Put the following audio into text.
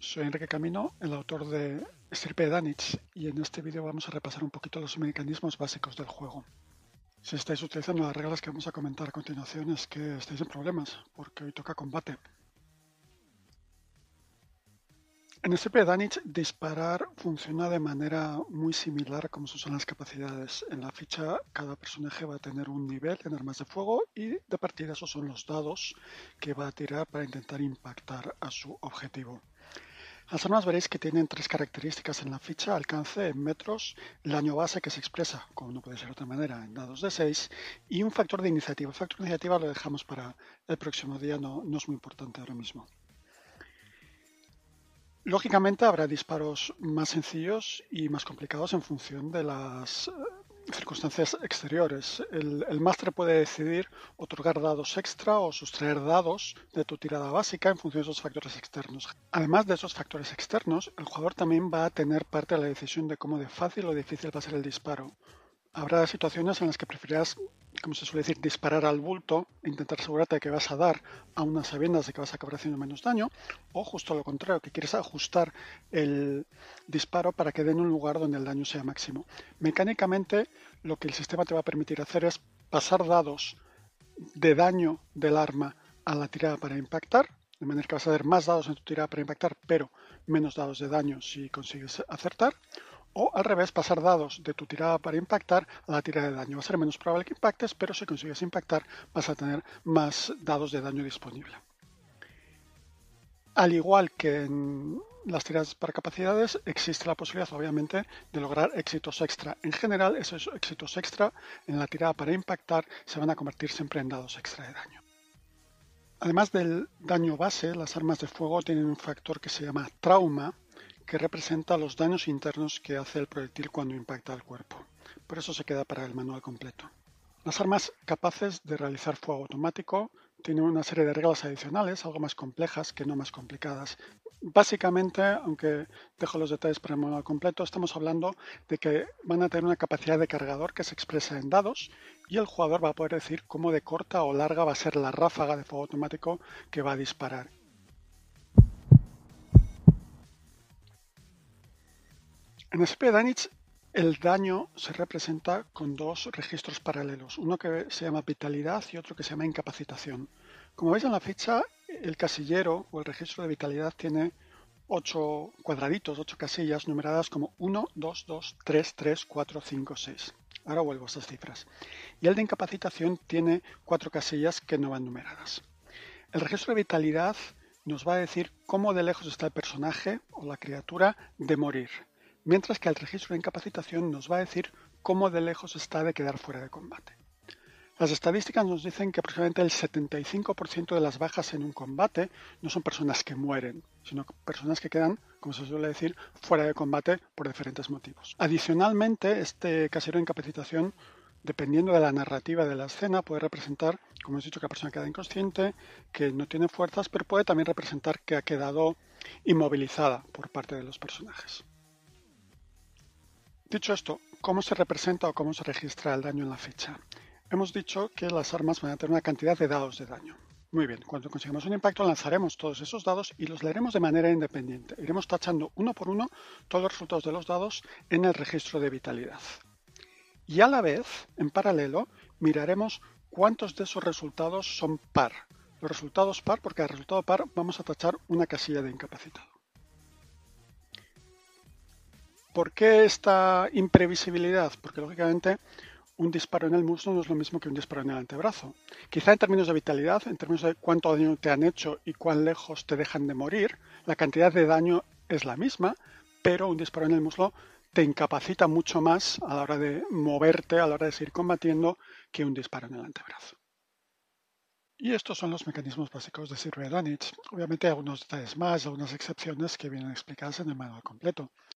Soy Enrique Camino, el autor de Estirpe Danich, y en este vídeo vamos a repasar un poquito los mecanismos básicos del juego. Si estáis utilizando las reglas que vamos a comentar a continuación es que estáis en problemas, porque hoy toca combate. En Estirpe Danich disparar funciona de manera muy similar a como se usan las capacidades. En la ficha cada personaje va a tener un nivel en armas de fuego y de partida esos son los dados que va a tirar para intentar impactar a su objetivo. Las armas veréis que tienen tres características en la ficha, alcance en metros, el daño base que se expresa, como no puede ser de otra manera, en dados de 6, y un factor de iniciativa. El factor de iniciativa lo dejamos para el próximo día, no, no es muy importante ahora mismo. Lógicamente habrá disparos más sencillos y más complicados en función de las circunstancias exteriores. El, el máster puede decidir otorgar dados extra o sustraer dados de tu tirada básica en función de esos factores externos. Además de esos factores externos, el jugador también va a tener parte de la decisión de cómo de fácil o difícil va a ser el disparo. Habrá situaciones en las que preferirás, como se suele decir, disparar al bulto intentar asegurarte de que vas a dar a unas sabiendas de que vas a acabar haciendo menos daño, o justo lo contrario, que quieres ajustar el disparo para que dé en un lugar donde el daño sea máximo. Mecánicamente, lo que el sistema te va a permitir hacer es pasar dados de daño del arma a la tirada para impactar, de manera que vas a dar más dados en tu tirada para impactar, pero menos dados de daño si consigues acertar o al revés, pasar dados de tu tirada para impactar a la tirada de daño. Va a ser menos probable que impactes, pero si consigues impactar vas a tener más dados de daño disponible. Al igual que en las tiradas para capacidades, existe la posibilidad, obviamente, de lograr éxitos extra. En general, esos éxitos extra en la tirada para impactar se van a convertir siempre en dados extra de daño. Además del daño base, las armas de fuego tienen un factor que se llama trauma, que representa los daños internos que hace el proyectil cuando impacta al cuerpo. Por eso se queda para el manual completo. Las armas capaces de realizar fuego automático tienen una serie de reglas adicionales, algo más complejas que no más complicadas. Básicamente, aunque dejo los detalles para el manual completo, estamos hablando de que van a tener una capacidad de cargador que se expresa en dados y el jugador va a poder decir cómo de corta o larga va a ser la ráfaga de fuego automático que va a disparar. En SP Danich el daño se representa con dos registros paralelos, uno que se llama vitalidad y otro que se llama incapacitación. Como veis en la ficha, el casillero o el registro de vitalidad tiene ocho cuadraditos, ocho casillas numeradas como 1, 2, 2, 3, 3, 4, 5, 6. Ahora vuelvo a estas cifras. Y el de incapacitación tiene cuatro casillas que no van numeradas. El registro de vitalidad nos va a decir cómo de lejos está el personaje o la criatura de morir mientras que el registro de incapacitación nos va a decir cómo de lejos está de quedar fuera de combate. Las estadísticas nos dicen que aproximadamente el 75% de las bajas en un combate no son personas que mueren, sino personas que quedan, como se suele decir, fuera de combate por diferentes motivos. Adicionalmente, este casero de incapacitación, dependiendo de la narrativa de la escena, puede representar, como hemos dicho, que la persona queda inconsciente, que no tiene fuerzas, pero puede también representar que ha quedado inmovilizada por parte de los personajes. Dicho esto, ¿cómo se representa o cómo se registra el daño en la ficha? Hemos dicho que las armas van a tener una cantidad de dados de daño. Muy bien, cuando consigamos un impacto lanzaremos todos esos dados y los leeremos de manera independiente. Iremos tachando uno por uno todos los resultados de los dados en el registro de vitalidad. Y a la vez, en paralelo, miraremos cuántos de esos resultados son par. Los resultados par, porque al resultado par vamos a tachar una casilla de incapacitado. ¿Por qué esta imprevisibilidad? Porque lógicamente un disparo en el muslo no es lo mismo que un disparo en el antebrazo. Quizá en términos de vitalidad, en términos de cuánto daño te han hecho y cuán lejos te dejan de morir, la cantidad de daño es la misma, pero un disparo en el muslo te incapacita mucho más a la hora de moverte, a la hora de seguir combatiendo, que un disparo en el antebrazo. Y estos son los mecanismos básicos de Sir Danich. Obviamente hay algunos detalles más, algunas excepciones que vienen explicadas en el manual completo.